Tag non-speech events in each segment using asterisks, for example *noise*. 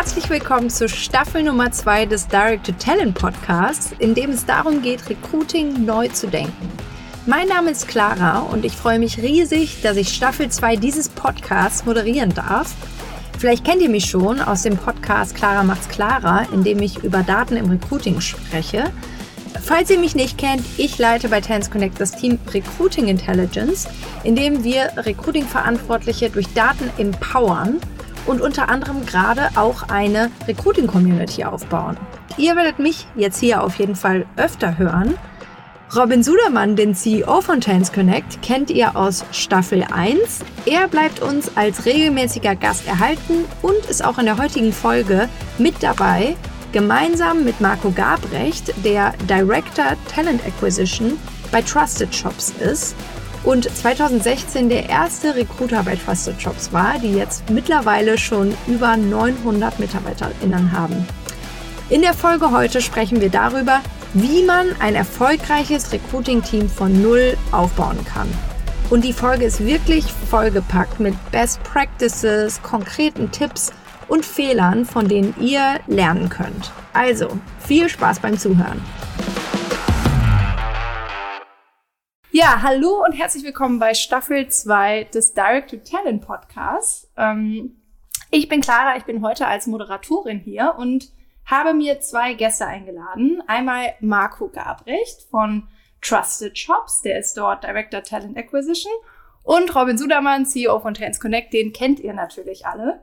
herzlich willkommen zur Staffel Nummer 2 des Direct to Talent Podcasts, in dem es darum geht, Recruiting neu zu denken. Mein Name ist Clara und ich freue mich riesig, dass ich Staffel 2 dieses Podcasts moderieren darf. Vielleicht kennt ihr mich schon aus dem Podcast Clara macht's klarer, in dem ich über Daten im Recruiting spreche. Falls ihr mich nicht kennt, ich leite bei Tans Connect das Team Recruiting Intelligence, in dem wir Recruiting-Verantwortliche durch Daten empowern und unter anderem gerade auch eine Recruiting-Community aufbauen. Ihr werdet mich jetzt hier auf jeden Fall öfter hören. Robin Sudermann, den CEO von Tans Connect, kennt ihr aus Staffel 1. Er bleibt uns als regelmäßiger Gast erhalten und ist auch in der heutigen Folge mit dabei, gemeinsam mit Marco Gabrecht, der Director Talent Acquisition bei Trusted Shops ist und 2016 der erste Recruiter bei Trusted Jobs war, die jetzt mittlerweile schon über 900 MitarbeiterInnen haben. In der Folge heute sprechen wir darüber, wie man ein erfolgreiches Recruiting-Team von Null aufbauen kann. Und die Folge ist wirklich vollgepackt mit Best Practices, konkreten Tipps und Fehlern, von denen ihr lernen könnt. Also, viel Spaß beim Zuhören. Ja, hallo und herzlich willkommen bei Staffel 2 des Direct to Talent Podcasts. Ähm, ich bin Clara, ich bin heute als Moderatorin hier und habe mir zwei Gäste eingeladen. Einmal Marco Gabrecht von Trusted Shops, der ist dort Director Talent Acquisition und Robin Sudermann, CEO von Trans Connect, den kennt ihr natürlich alle.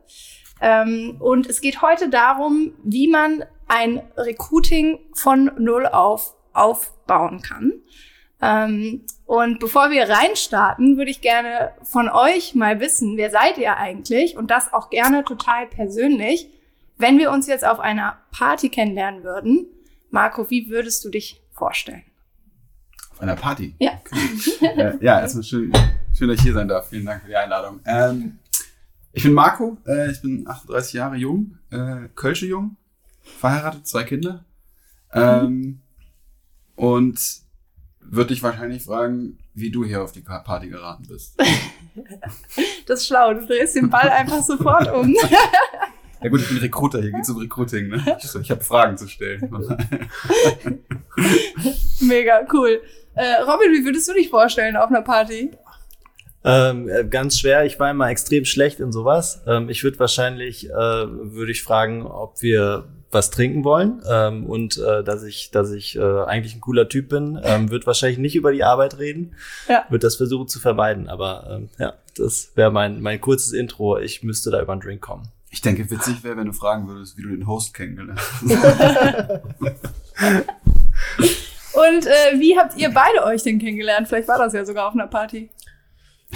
Ähm, und es geht heute darum, wie man ein Recruiting von Null auf aufbauen kann. Ähm, und bevor wir reinstarten, würde ich gerne von euch mal wissen, wer seid ihr eigentlich? Und das auch gerne total persönlich. Wenn wir uns jetzt auf einer Party kennenlernen würden, Marco, wie würdest du dich vorstellen? Auf einer Party? Ja. äh, ja, erstmal schön, schön, dass ich hier sein darf. Vielen Dank für die Einladung. Ähm, ich bin Marco, äh, ich bin 38 Jahre jung, äh, Kölsche jung, verheiratet, zwei Kinder. Ähm, mhm. Und würde dich wahrscheinlich fragen, wie du hier auf die Party geraten bist. *laughs* das ist schlau, du drehst den Ball einfach sofort um. *laughs* Ja gut, ich bin Recruiter, hier geht's um Recruiting. Ne? Ich, ich habe Fragen zu stellen. *laughs* Mega, cool. Äh, Robin, wie würdest du dich vorstellen auf einer Party? Ähm, äh, ganz schwer. Ich war immer extrem schlecht in sowas. Ähm, ich würde wahrscheinlich, äh, würde ich fragen, ob wir was trinken wollen ähm, und äh, dass ich, dass ich äh, eigentlich ein cooler Typ bin, ähm, wird wahrscheinlich nicht über die Arbeit reden, ja. wird das versuchen zu vermeiden. Aber ähm, ja, das wäre mein mein kurzes Intro. Ich müsste da über einen Drink kommen. Ich denke, witzig wäre, wenn du fragen würdest, wie du den Host kennengelernt hast. *laughs* und äh, wie habt ihr beide euch denn kennengelernt? Vielleicht war das ja sogar auf einer Party.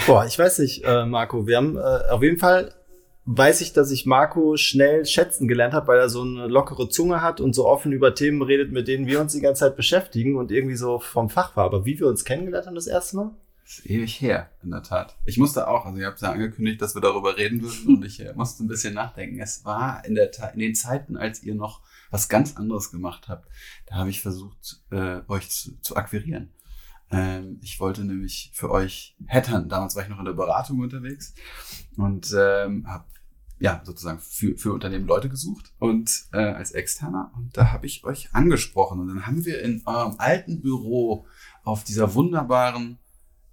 Boah, ich weiß nicht, äh, Marco. Wir haben äh, auf jeden Fall weiß ich, dass ich Marco schnell schätzen gelernt habe, weil er so eine lockere Zunge hat und so offen über Themen redet, mit denen wir uns die ganze Zeit beschäftigen und irgendwie so vom Fach war. Aber wie wir uns kennengelernt haben das erste Mal? Das ist ewig her, in der Tat. Ich musste auch, also ihr habt ja angekündigt, dass wir darüber reden würden und ich äh, musste ein bisschen nachdenken. Es war in, der in den Zeiten, als ihr noch was ganz anderes gemacht habt, da habe ich versucht, äh, euch zu, zu akquirieren. Ähm, ich wollte nämlich für euch hattern. Damals war ich noch in der Beratung unterwegs und ähm, habe ja, sozusagen für, für Unternehmen Leute gesucht und äh, als Externer. Und da habe ich euch angesprochen. Und dann haben wir in eurem alten Büro auf dieser wunderbaren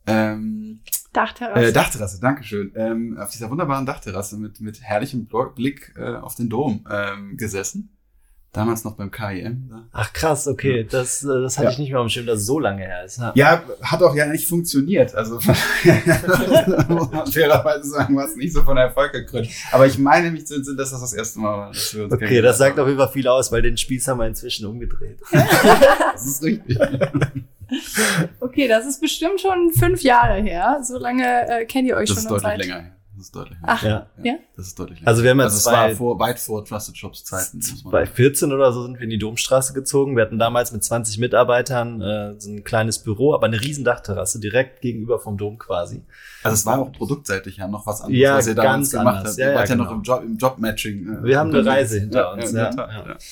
ähm, Dachterrasse. Äh, Dachterrasse, Dankeschön. Ähm, auf dieser wunderbaren Dachterrasse mit, mit herrlichem Blick äh, auf den Dom ähm, gesessen. Damals noch beim KIM. Da. Ach krass, okay. Das, äh, das hatte ja. ich nicht mehr auf dem Schirm, dass es so lange her ist. Ja, ja hat auch ja nicht funktioniert. Also muss man fairerweise sagen, war es nicht so von Erfolg gekrönt. Aber ich meine mich zu entsinnen, dass das das erste Mal war, dass wir uns Okay, das sagt auf jeden Fall viel aus, weil den Spieß haben wir inzwischen umgedreht. *laughs* *laughs* das ist richtig. okay, das ist bestimmt schon fünf Jahre her. So lange äh, kennt ihr euch das schon. Das ist deutlich länger her. Das ist deutlich. Ach, ja. ja. Das ist deutlich. Also wir haben jetzt also es war vor, weit vor Trusted Shops Zeiten. Bei 14 oder so sind wir in die Domstraße gezogen. Wir hatten damals mit 20 Mitarbeitern äh, so ein kleines Büro, aber eine riesen Dachterrasse direkt gegenüber vom Dom quasi. Also es war auch produktseitig ja noch was anderes, ja, was ihr damals gemacht anders. habt. Ja, ihr wart ja, genau. ja noch im Job, im Jobmatching. Äh, wir haben eine Reise hinter uns. Ja, ja. *laughs*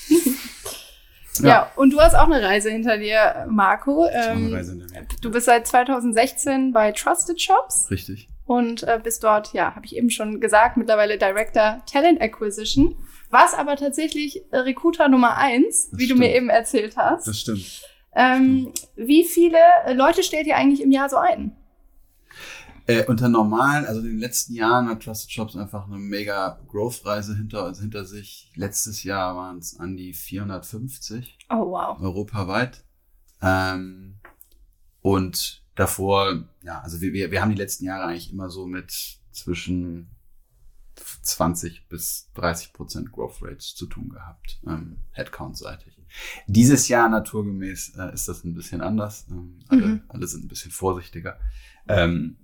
Ja. ja, und du hast auch eine Reise hinter dir, Marco. Ähm, Reise hinter mir. Du bist seit 2016 bei Trusted Shops. Richtig und äh, bist dort, ja, habe ich eben schon gesagt, mittlerweile Director Talent Acquisition. warst aber tatsächlich Recruiter Nummer eins, Das wie stimmt. du mir eben erzählt hast. Das stimmt. Ähm, wie viele Leute stellt ihr eigentlich im Jahr so ein? Äh, unter normalen, also in den letzten Jahren hat Trusted Shops einfach eine mega Growth-Reise hinter, also hinter sich. Letztes Jahr waren es an die 450 Oh, wow. europaweit. Ähm, und davor, ja, also wir, wir, wir haben die letzten Jahre eigentlich immer so mit zwischen 20 bis 30 Prozent Growth Rates zu tun gehabt, ähm, Headcount-seitig. Dieses Jahr naturgemäß äh, ist das ein bisschen anders. Ähm, alle, Mhm. alle sind ein bisschen vorsichtiger. Ähm,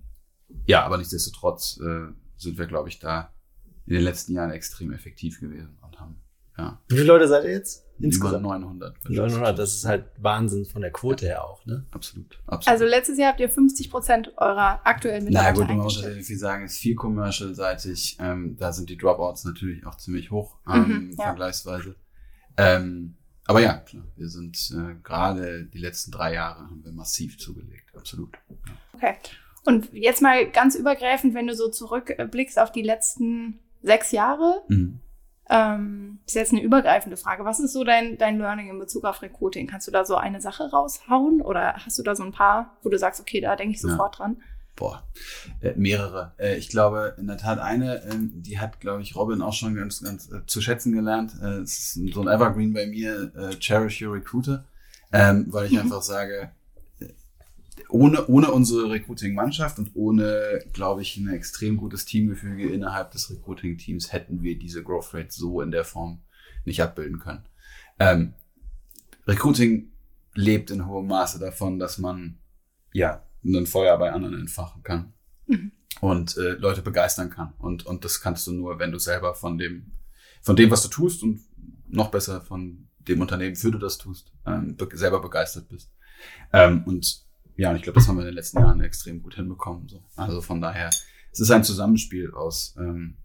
ja, aber nichtsdestotrotz äh, sind wir, glaube ich, da in den letzten Jahren extrem effektiv gewesen und haben ja Wie viele Leute seid ihr jetzt? Über Insgesamt? 900. 900, das ist halt Wahnsinn von der Quote her auch, ne? Absolut, absolut. Also letztes Jahr habt ihr 50 Prozent eurer aktuellen Na Mitarbeiter gut, man muss natürlich viel sagen, ist viel commercial-seitig. Ähm, da sind die Dropouts natürlich auch ziemlich hoch, ähm, Mhm, ja. vergleichsweise. Ähm, aber ja, klar, wir sind äh, gerade die letzten drei Jahre haben wir massiv zugelegt, absolut. Okay. Und jetzt mal ganz übergreifend, wenn du so zurückblickst auf die letzten sechs Jahre, Mhm. Ähm, ist jetzt eine übergreifende Frage. Was ist so dein, dein Learning in Bezug auf Recruiting? Kannst du da so eine Sache raushauen oder hast du da so ein paar, wo du sagst, okay, da denke ich Ja. sofort dran? Boah, äh, mehrere. Äh, ich glaube, in der Tat eine, ähm, die hat, glaube ich, Robin auch schon ganz, ganz äh, zu schätzen gelernt. Äh, es ist so ein Evergreen bei mir, äh, Cherish Your Recruiter, ähm, weil ich Mhm. einfach sage, äh, ohne, ohne unsere Recruiting-Mannschaft und ohne, glaube ich, ein extrem gutes Teamgefüge innerhalb des Recruiting-Teams hätten wir diese Growth Rate so in der Form nicht abbilden können. Ähm, Recruiting lebt in hohem Maße davon, dass man ja ein Feuer bei anderen entfachen kann Mhm. und äh, Leute begeistern kann. Und, und das kannst du nur, wenn du selber von dem, von dem, was du tust und noch besser von dem Unternehmen, für du das tust, ähm, be selber begeistert bist. Ähm, und ja, und ich glaube, das haben wir in den letzten Jahren extrem gut hinbekommen. So. Also von daher, es ist ein Zusammenspiel aus ähm,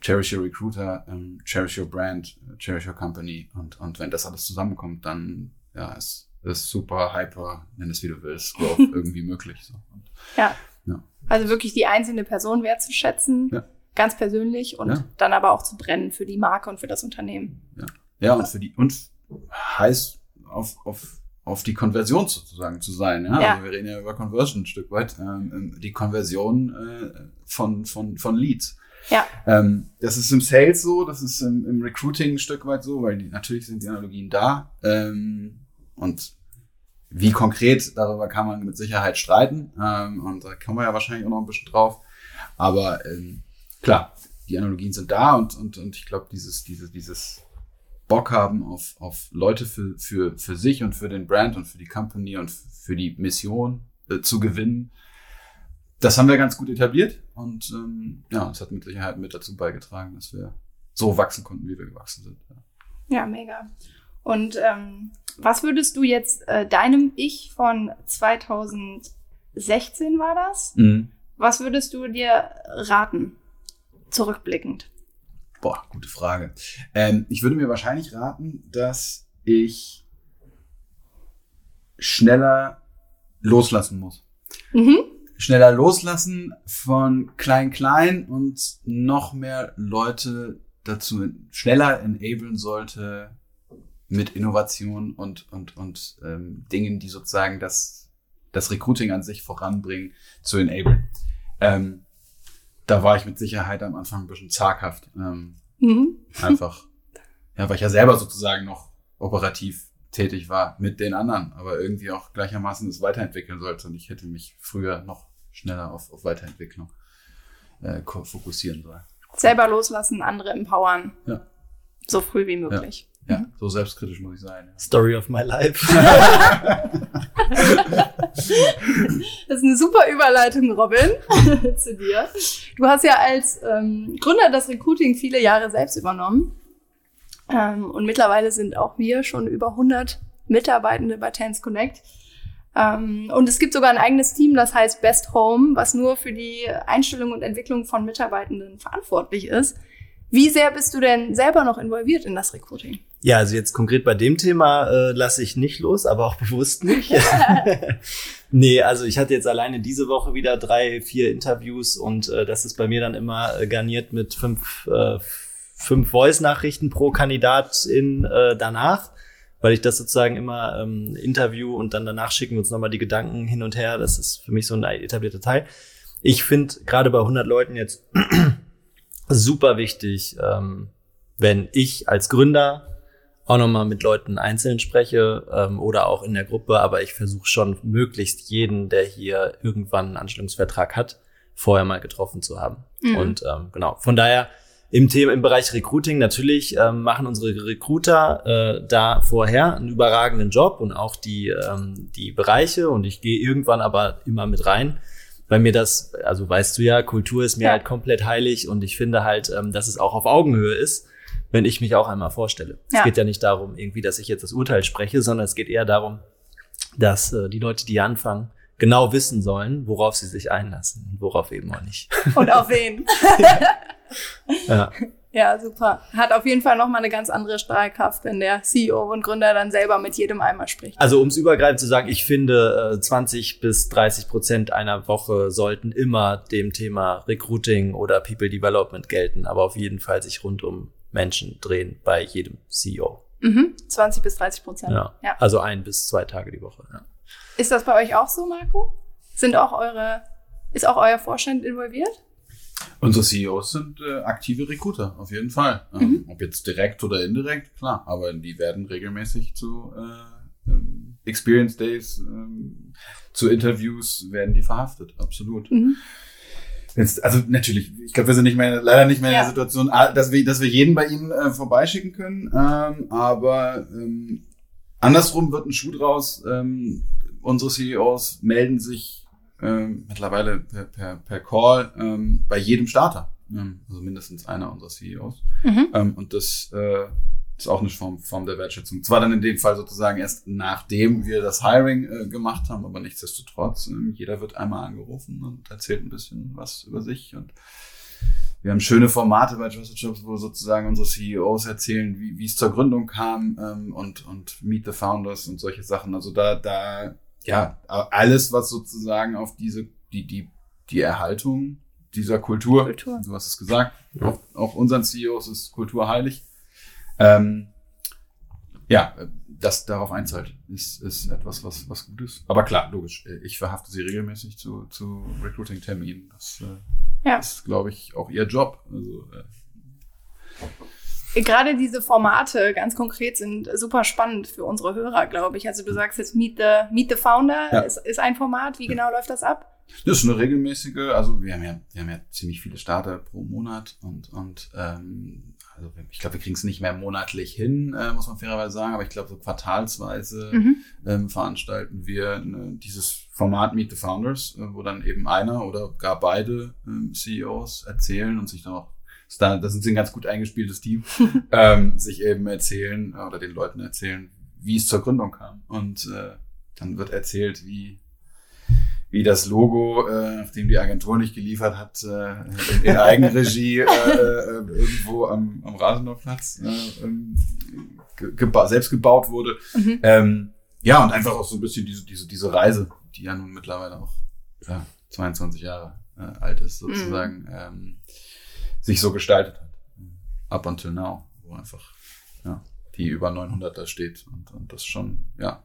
Cherish Your Recruiter, ähm, Cherish Your Brand, Cherish Your Company und, und wenn das alles zusammenkommt, dann ja, ist, ist super, hyper, nenn es wie du willst, Growth *laughs* irgendwie möglich. So. Und, Ja. Ja. Also wirklich die einzelne Person wertzuschätzen, Ja. ganz persönlich und Ja. dann aber auch zu brennen für die Marke und für das Unternehmen. Ja, und für die, und heiß auf, auf, auf die Konversion sozusagen zu sein. Ja? Ja. Also wir reden ja über Conversion ein Stück weit. Ähm, die Konversion äh, von, von, von Leads. Ja. Ähm, das ist im Sales so, das ist im, im Recruiting ein Stück weit so, weil die, natürlich sind die Analogien da. Ähm, und wie konkret, darüber kann man mit Sicherheit streiten. Ähm, und da kommen wir ja wahrscheinlich auch noch ein bisschen drauf. Aber ähm, klar, die Analogien sind da und, und, und ich glaube, dieses, dieses, dieses Bock haben auf, auf Leute für, für, für sich und für den Brand und für die Company und für die Mission äh, zu gewinnen, das haben wir ganz gut etabliert und ähm, ja, es hat mit Sicherheit mit dazu beigetragen, dass wir so wachsen konnten, wie wir gewachsen sind. Ja. Ja, mega. Und ähm, was würdest du jetzt äh, deinem Ich von 2016 war das? Was würdest du dir raten, zurückblickend? Boah, gute Frage. Ähm, ich würde mir wahrscheinlich raten, dass ich schneller loslassen muss. Mhm. Schneller loslassen von klein-klein und noch mehr Leute dazu schneller enablen sollte mit Innovation und, und, und ähm, Dingen, die sozusagen das, das Recruiting an sich voranbringen, zu enablen. Ähm, da war ich mit Sicherheit am Anfang ein bisschen zaghaft. Ähm, Mhm. einfach, ja, weil ich ja selber sozusagen noch operativ tätig war mit den anderen, aber irgendwie auch gleichermaßen es weiterentwickeln sollte und ich hätte mich früher noch schneller auf, auf Weiterentwicklung äh, fokussieren sollen. Selber loslassen, andere empowern. Ja. So früh wie möglich. Ja, so selbstkritisch muss ich sein. Ja. Story of my life. *laughs* Das ist eine super Überleitung, Robin, *laughs* zu dir. Du hast ja als ähm, Gründer das Recruiting viele Jahre selbst übernommen. Ähm, und mittlerweile sind auch wir schon über 100 Mitarbeitende bei Tens Connect. Ähm, und es gibt sogar ein eigenes Team, das heißt Best Home, was nur für die Einstellung und Entwicklung von Mitarbeitenden verantwortlich ist. Wie sehr bist du denn selber noch involviert in das Recruiting? Ja, also jetzt konkret bei dem Thema äh, lasse ich nicht los, aber auch bewusst nicht. *laughs* *laughs* nee, also ich hatte jetzt alleine diese Woche wieder drei, vier Interviews und äh, das ist bei mir dann immer äh, garniert mit fünf, äh, fünf Voice-Nachrichten pro Kandidatin äh, danach, weil ich das sozusagen immer ähm, interview und dann danach schicken wir uns nochmal die Gedanken hin und her. Das ist für mich so ein etablierter Teil. Ich finde gerade bei 100 Leuten jetzt super wichtig, ähm, wenn ich als Gründer auch nochmal mit Leuten einzeln spreche ähm, oder auch in der Gruppe, aber ich versuche schon möglichst jeden, der hier irgendwann einen Anstellungsvertrag hat, vorher mal getroffen zu haben. Mhm. Und ähm, genau, von daher im Thema, im Bereich Recruiting natürlich ähm, machen unsere Recruiter äh, da vorher einen überragenden Job und auch die, ähm, die Bereiche und ich gehe irgendwann aber immer mit rein weil mir das, also weißt du ja, Kultur ist mir ja. halt komplett heilig und ich finde halt, ähm, dass es auch auf Augenhöhe ist, wenn ich mich auch einmal vorstelle. Ja. Es geht ja nicht darum, irgendwie, dass ich jetzt das Urteil spreche, sondern es geht eher darum, dass äh, die Leute, die anfangen, genau wissen sollen, worauf sie sich einlassen und worauf eben auch nicht. Und auf wen. *laughs* ja. Ja, super. Hat auf jeden Fall nochmal eine ganz andere Strahlkraft, wenn der CEO und Gründer dann selber mit jedem einmal spricht. Also um es übergreifend zu sagen, ich finde, 20 äh, bis 30 Prozent einer Woche sollten immer dem Thema Recruiting oder People Development gelten, aber auf jeden Fall sich rund um Menschen drehen bei jedem CEO. Mhm. 20 bis 30 Prozent. Ja. ja. Also ein bis zwei Tage die Woche. Ja. Ist das bei euch auch so, Marco? Sind auch eure, ist auch euer Vorstand involviert? Unsere CEOs sind äh, aktive Recruiter, auf jeden Fall. Ähm, mhm. Ob jetzt direkt oder indirekt, klar. Aber die werden regelmäßig zu äh, ähm, Experience Days, ähm, zu Interviews werden die verhaftet, absolut. Mhm. Jetzt, also natürlich, ich glaube, wir sind nicht mehr, leider nicht mehr ja. in der Situation, dass wir, dass wir jeden bei Ihnen äh, vorbeischicken können. Ähm, aber ähm, andersrum wird ein Schuh draus. Ähm, unsere CEOs melden sich ähm, mittlerweile per, per, per Call ähm, bei jedem Starter. Ähm, also mindestens einer unserer CEOs. Mhm. Ähm, und das äh, ist auch eine Form, Form der Wertschätzung. Zwar dann in dem Fall sozusagen erst nachdem wir das Hiring äh, gemacht haben, aber nichtsdestotrotz, äh, jeder wird einmal angerufen und erzählt ein bisschen was über sich und wir haben schöne Formate bei Trusted Jobs, wo sozusagen unsere CEOs erzählen, wie, wie es zur Gründung kam ähm, und, und Meet the Founders und solche Sachen. Also da, da ja, alles, was sozusagen auf diese, die, die, die Erhaltung dieser Kultur, Kultur. du hast es gesagt, ja. auch, auch unseren CEOs ist Kultur heilig. Ähm, ja, das darauf einzahlt, ist, ist etwas, was, was gut ist. Aber klar, logisch, ich verhafte sie regelmäßig zu, zu Recruiting-Terminen. Das äh, ja. ist, glaube ich, auch ihr Job. Also, äh, gerade diese Formate ganz konkret sind super spannend für unsere Hörer, glaube ich. Also du sagst jetzt Meet the, Meet the Founder ja. ist, ist ein Format. Wie genau läuft das ab? Das ist eine regelmäßige, also wir haben ja, wir haben ja ziemlich viele Starter pro Monat und, und ähm, also ich glaube, wir kriegen es nicht mehr monatlich hin, äh, muss man fairerweise sagen, aber ich glaube, so quartalsweise mhm. ähm, veranstalten wir ne, dieses Format Meet the Founders, äh, wo dann eben einer oder gar beide ähm, CEOs erzählen und sich dann auch da, das ist ein ganz gut eingespieltes Team, *laughs* ähm, sich eben erzählen oder den Leuten erzählen, wie es zur Gründung kam. Und äh, dann wird erzählt, wie, wie das Logo, äh, nachdem die Agentur nicht geliefert hat, äh, in, in *laughs* Eigenregie äh, äh, irgendwo am, am Rasenbauplatz äh, ähm, geba selbst gebaut wurde. Mhm. Ähm, ja, und einfach auch so ein bisschen diese, diese, diese Reise, die ja nun mittlerweile auch ja, 22 Jahre äh, alt ist, sozusagen. Mhm. Ähm, sich so gestaltet hat. Up until now, wo einfach ja, die über 900 da steht und, und das schon, ja,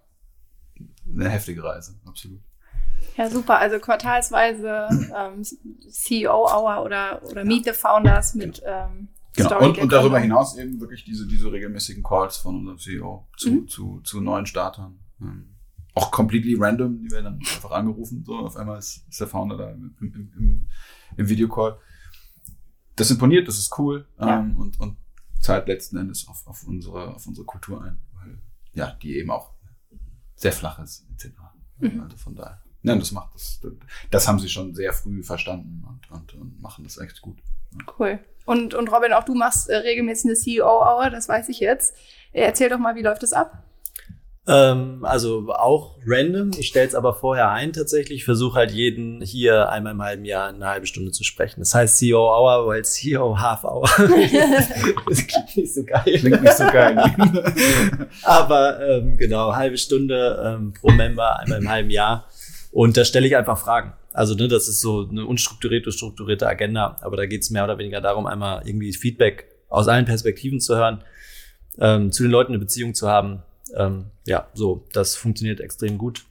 eine heftige Reise, absolut. Ja, super. Also quartalsweise ähm, CEO-Hour oder, oder Meet the Founders mit ähm, Genau. Und, und darüber hinaus eben wirklich diese, diese regelmäßigen Calls von unserem CEO zu, mhm. zu, zu neuen Startern. Ähm, auch completely random, die werden dann einfach angerufen, so auf einmal ist, ist der Founder da im, im, im, im Videocall das imponiert, das ist cool ja. ähm, und, und zahlt letzten Endes auf, auf, unsere, auf unsere Kultur ein, weil ja, die eben auch sehr flach ist, etc. Mhm. Also von daher. Ja, das macht das, das haben sie schon sehr früh verstanden und, und, und machen das echt gut. Cool. Und, und Robin, auch du machst äh, regelmäßig eine CEO-Hour, das weiß ich jetzt. Erzähl doch mal, wie läuft das ab? Ähm, also auch random. Ich stelle es aber vorher ein tatsächlich. Versuche halt jeden hier einmal im halben Jahr eine halbe Stunde zu sprechen. Das heißt CEO Hour, weil CEO Half Hour. *laughs* das klingt nicht so geil. Klingt nicht so geil. *laughs* aber ähm, genau, halbe Stunde ähm, pro Member, einmal im halben Jahr. Und da stelle ich einfach Fragen. Also ne, das ist so eine unstrukturierte, strukturierte Agenda, aber da geht es mehr oder weniger darum, einmal irgendwie Feedback aus allen Perspektiven zu hören, ähm, zu den Leuten eine Beziehung zu haben. Ähm, ja, so, das funktioniert extrem gut.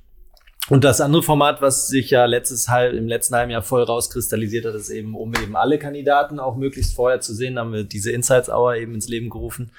Und das andere Format, was sich ja letztes halb, im letzten halben Jahr voll rauskristallisiert hat, ist eben, um eben alle Kandidaten auch möglichst vorher zu sehen, haben wir diese Insights Hour eben ins Leben gerufen.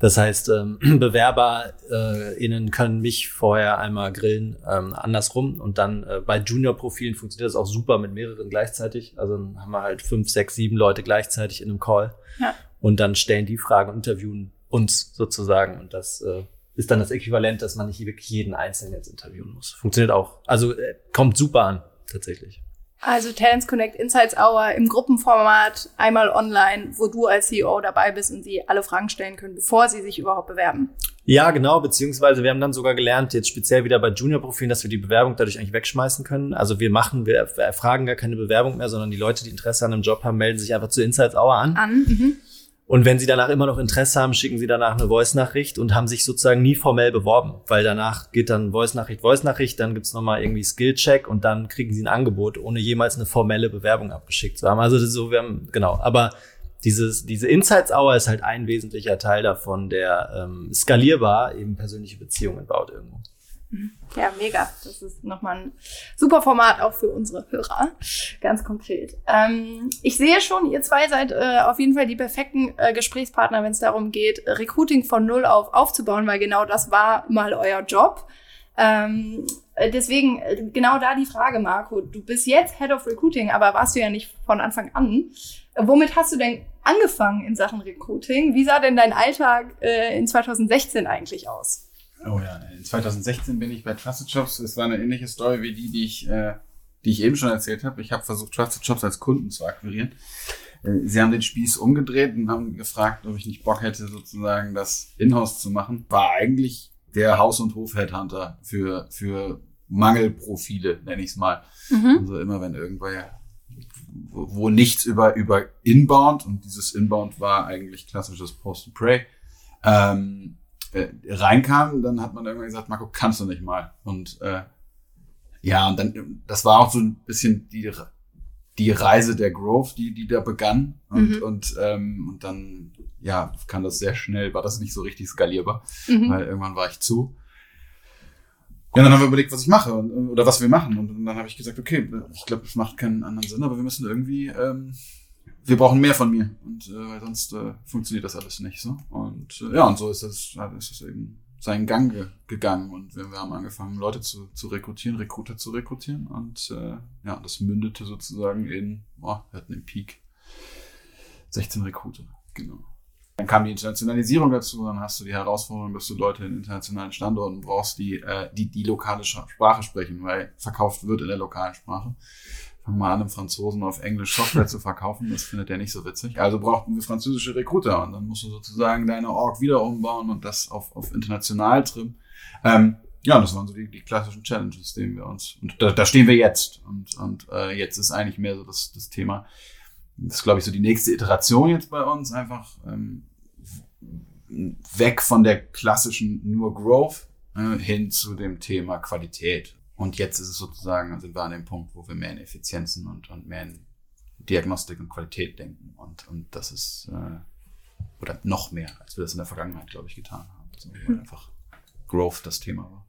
Das heißt, ähm, *clears throat* BewerberInnen äh, können mich vorher einmal grillen, ähm, andersrum. Und dann äh, bei Junior-Profilen funktioniert das auch super mit mehreren gleichzeitig. Also dann haben wir halt fünf, sechs, sieben Leute gleichzeitig in einem Call. Ja. Und dann stellen die Fragen und interviewen uns sozusagen. Und das äh, ist dann das Äquivalent, dass man nicht wirklich jeden Einzelnen jetzt interviewen muss. Funktioniert auch. Also äh, kommt super an, tatsächlich. Also Talents Connect Insights Hour im Gruppenformat, einmal online, wo du als CEO dabei bist und sie alle Fragen stellen können, bevor sie sich überhaupt bewerben. Ja, genau, beziehungsweise wir haben dann sogar gelernt, jetzt speziell wieder bei Junior-Profilen, dass wir die Bewerbung dadurch eigentlich wegschmeißen können. Also wir machen, wir erfragen gar keine Bewerbung mehr, sondern die Leute, die Interesse an einem Job haben, melden sich einfach zu Insights Hour an. An, mhm. Und wenn sie danach immer noch Interesse haben, schicken sie danach eine Voice-Nachricht und haben sich sozusagen nie formell beworben, weil danach geht dann Voice-Nachricht, Voice-Nachricht, dann gibt's nochmal irgendwie Skill-Check und dann kriegen sie ein Angebot, ohne jemals eine formelle Bewerbung abgeschickt zu haben. Also so, wir haben, genau, aber dieses, diese Insights Hour ist halt ein wesentlicher Teil davon, der ähm, skalierbar eben persönliche Beziehungen baut irgendwo. Ja, mega. Das ist nochmal ein super Format auch für unsere Hörer. Ganz konkret. Ähm, ich sehe schon, ihr zwei seid äh, auf jeden Fall die perfekten äh, Gesprächspartner, wenn es darum geht, Recruiting von Null auf aufzubauen, weil genau das war mal euer Job. Ähm, deswegen, äh, genau da die Frage, Marco. Du bist jetzt Head of Recruiting, aber warst du ja nicht von Anfang an. Womit hast du denn angefangen in Sachen Recruiting? Wie sah denn dein Alltag äh, in 2016 eigentlich aus? Oh ja, in 2016 bin ich bei Trusted Shops. Es war eine ähnliche Story wie die, die ich, äh, die ich eben schon erzählt habe. Ich habe versucht, Trusted Shops als Kunden zu akquirieren. Äh, sie haben den Spieß umgedreht und haben gefragt, ob ich nicht Bock hätte, sozusagen das Inhouse zu machen. War eigentlich der Haus- und Hof-Headhunter für, für Mangelprofile, nenne ich es mal. Mhm. Also immer wenn irgendwer wo, wo nichts über, über Inbound und dieses Inbound war eigentlich klassisches Post and Pray. Ähm, äh, reinkam, dann hat man irgendwann gesagt, Marco, kannst du nicht mal. Und äh, ja, und dann, das war auch so ein bisschen die, die Reise der Growth, die, die da begann. Und, mhm. und, ähm, und dann, ja, kann das sehr schnell, war das nicht so richtig skalierbar, mhm. weil irgendwann war ich zu. Ja, dann haben wir überlegt, was ich mache und, oder was wir machen. Und dann habe ich gesagt, okay, ich glaube, es macht keinen anderen Sinn, aber wir müssen irgendwie ähm, wir brauchen mehr von mir. Und äh, sonst äh, funktioniert das alles nicht so. Und äh, ja, und so ist es, ist es eben seinen Gang ge gegangen. Und wir, wir haben angefangen, Leute zu, zu rekrutieren, Rekruter zu rekrutieren. Und äh, ja, das mündete sozusagen in, boah, wir hatten im Peak. 16 Rekruter, genau. Dann kam die Internationalisierung dazu, dann hast du die Herausforderung, dass du Leute in internationalen Standorten brauchst, die, äh, die die lokale Sprache sprechen, weil verkauft wird in der lokalen Sprache mal an, einem Franzosen auf Englisch Software zu verkaufen. Das findet er nicht so witzig. Also brauchten wir französische Recruiter und dann musst du sozusagen deine Org wieder umbauen und das auf, auf international trimmen. Ähm, ja, das waren so die, die klassischen Challenges, denen wir uns, und da, da stehen wir jetzt. Und, und äh, jetzt ist eigentlich mehr so das, das Thema, das ist, glaube ich, so die nächste Iteration jetzt bei uns, einfach ähm, weg von der klassischen nur Growth äh, hin zu dem Thema Qualität. Und jetzt ist es sozusagen, sind wir an dem Punkt, wo wir mehr in Effizienzen und, und mehr in Diagnostik und Qualität denken. Und, und das ist, äh, oder noch mehr, als wir das in der Vergangenheit, glaube ich, getan haben. Also, weil mhm. einfach Growth das Thema war.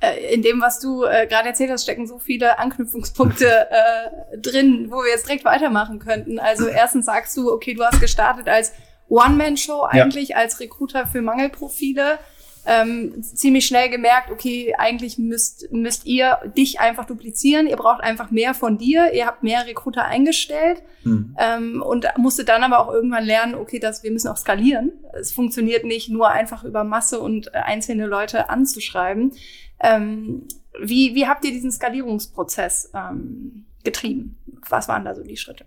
Äh, in dem, was du äh, gerade erzählt hast, stecken so viele Anknüpfungspunkte *laughs* äh, drin, wo wir jetzt direkt weitermachen könnten. Also erstens sagst du, okay, du hast gestartet als One-Man-Show eigentlich, ja. als Recruiter für Mangelprofile ähm, ziemlich schnell gemerkt, okay, eigentlich müsst, müsst ihr dich einfach duplizieren, ihr braucht einfach mehr von dir, ihr habt mehr Recruiter eingestellt mhm. ähm, und musstet dann aber auch irgendwann lernen, okay, dass wir müssen auch skalieren. Es funktioniert nicht nur einfach über Masse und äh, einzelne Leute anzuschreiben. Ähm, wie, wie habt ihr diesen Skalierungsprozess ähm, getrieben? Was waren da so die Schritte?